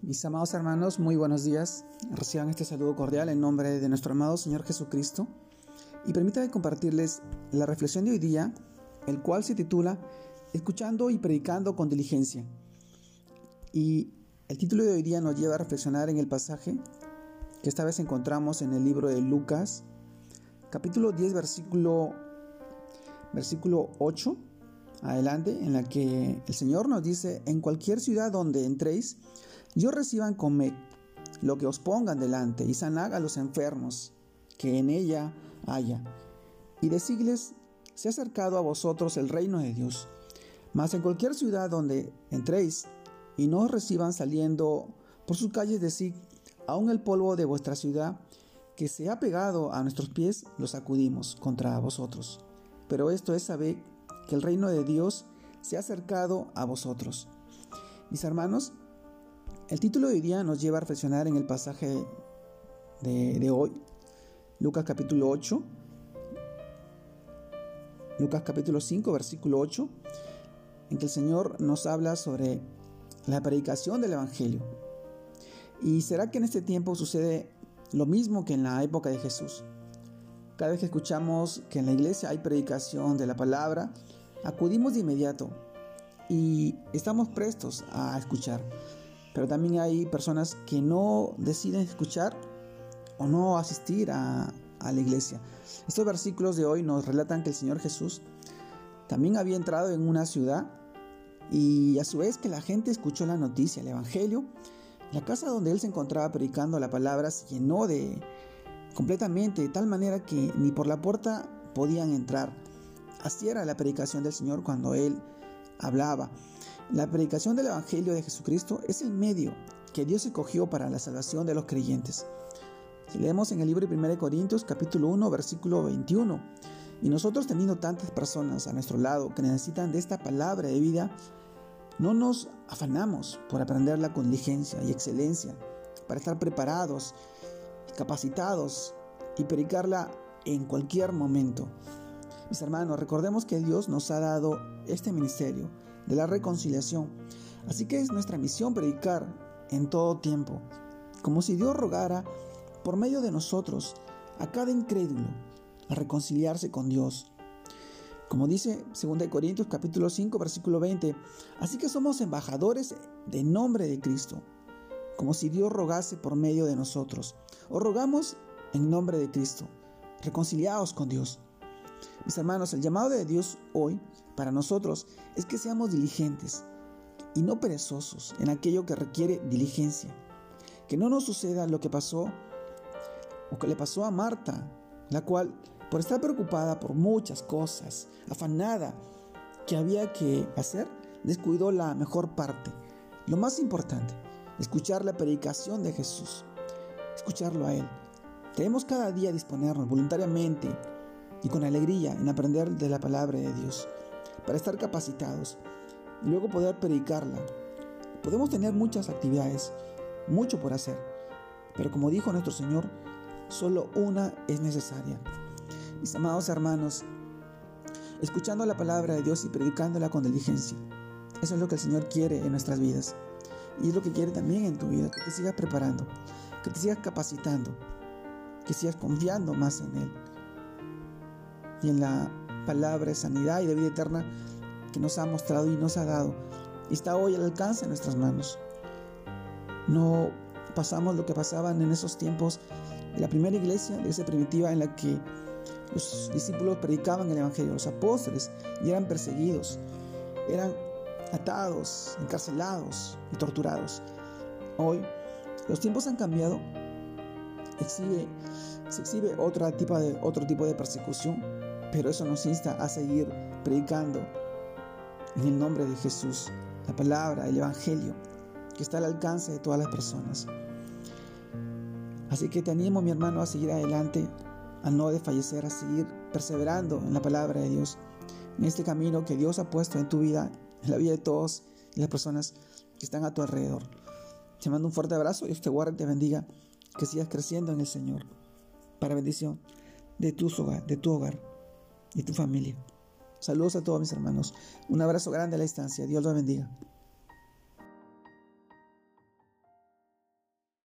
Mis amados hermanos, muy buenos días. Reciban este saludo cordial en nombre de nuestro amado Señor Jesucristo. Y permítanme compartirles la reflexión de hoy día, el cual se titula Escuchando y predicando con diligencia. Y el título de hoy día nos lleva a reflexionar en el pasaje que esta vez encontramos en el libro de Lucas, capítulo 10, versículo, versículo 8 adelante, en la que el Señor nos dice, en cualquier ciudad donde entréis, yo reciban comed lo que os pongan delante y sanad a los enfermos que en ella haya. Y decirles, se ha acercado a vosotros el reino de Dios. Mas en cualquier ciudad donde entréis y no os reciban saliendo por sus calles, decid, aun el polvo de vuestra ciudad que se ha pegado a nuestros pies, lo sacudimos contra vosotros. Pero esto es saber que el reino de Dios se ha acercado a vosotros. Mis hermanos, el título de hoy día nos lleva a reflexionar en el pasaje de, hoy, Lucas capítulo 8, Lucas capítulo 5, versículo 8, en que el Señor nos habla sobre la predicación del Evangelio. ¿Y será que en este tiempo sucede lo mismo que en la época de Jesús? Cada vez que escuchamos que en la iglesia hay predicación de la palabra, acudimos de inmediato y estamos prestos a escuchar. Pero también hay personas que no deciden escuchar o no asistir a, la iglesia. Estos versículos de hoy nos relatan que el Señor Jesús también había entrado en una ciudad y a su vez que la gente escuchó la noticia, el Evangelio. La casa donde él se encontraba predicando la palabra se llenó de completamente, de tal manera que ni por la puerta podían entrar. Así era la predicación del Señor cuando él hablaba. La predicación del Evangelio de Jesucristo es el medio que Dios escogió para la salvación de los creyentes. Leemos en el libro de 1 Corintios capítulo 1 versículo 21, y nosotros teniendo tantas personas a nuestro lado que necesitan de esta palabra de vida, no nos afanamos por aprenderla con diligencia y excelencia, para estar preparados, capacitados y predicarla en cualquier momento. Mis hermanos, recordemos que Dios nos ha dado este ministerio de la reconciliación. Así que es nuestra misión predicar en todo tiempo, como si Dios rogara por medio de nosotros a cada incrédulo a reconciliarse con Dios. Como dice 2 Corintios capítulo 5 versículo 20, así que somos embajadores de nombre de Cristo, como si Dios rogase por medio de nosotros. O rogamos en nombre de Cristo, reconciliados con Dios. Mis hermanos, el llamado de Dios hoy para nosotros es que seamos diligentes y no perezosos en aquello que requiere diligencia. Que no nos suceda lo que pasó o que le pasó a Marta, la cual, por estar preocupada por muchas cosas, afanada que había que hacer, descuidó la mejor parte, lo más importante, escuchar la predicación de Jesús, escucharlo a Él. Debemos cada día disponernos voluntariamente y con alegría en aprender de la palabra de Dios, para estar capacitados y luego poder predicarla. Podemos tener muchas actividades, mucho por hacer, pero como dijo nuestro Señor, solo una es necesaria. Mis amados hermanos, escuchando la palabra de Dios y predicándola con diligencia, eso es lo que el Señor quiere en nuestras vidas. Y es lo que quiere también en tu vida, que te sigas preparando, que te sigas capacitando, que sigas confiando más en Él y en la palabra de sanidad y de vida eterna que nos ha mostrado y nos ha dado. Y está hoy al alcance de nuestras manos. No pasamos lo que pasaban en esos tiempos de la primera iglesia, de esa primitiva en la que los discípulos predicaban el Evangelio, los apóstoles, y eran perseguidos, eran atados, encarcelados y torturados. Hoy los tiempos han cambiado, exhibe, se exhibe tipo, de, otro tipo de persecución, pero eso nos insta a seguir predicando en el nombre de Jesús la palabra, el Evangelio, que está al alcance de todas las personas. Así que te animo, mi hermano, a seguir adelante, a no desfallecer, a seguir perseverando en la palabra de Dios, en este camino que Dios ha puesto en tu vida, en la vida de todos y las personas que están a tu alrededor. Te mando un fuerte abrazo, Dios te guarde y te bendiga, que sigas creciendo en el Señor, para bendición de tu hogar, de tu hogar y tu familia. Saludos a todos mis hermanos. Un abrazo grande a la distancia. Dios los bendiga.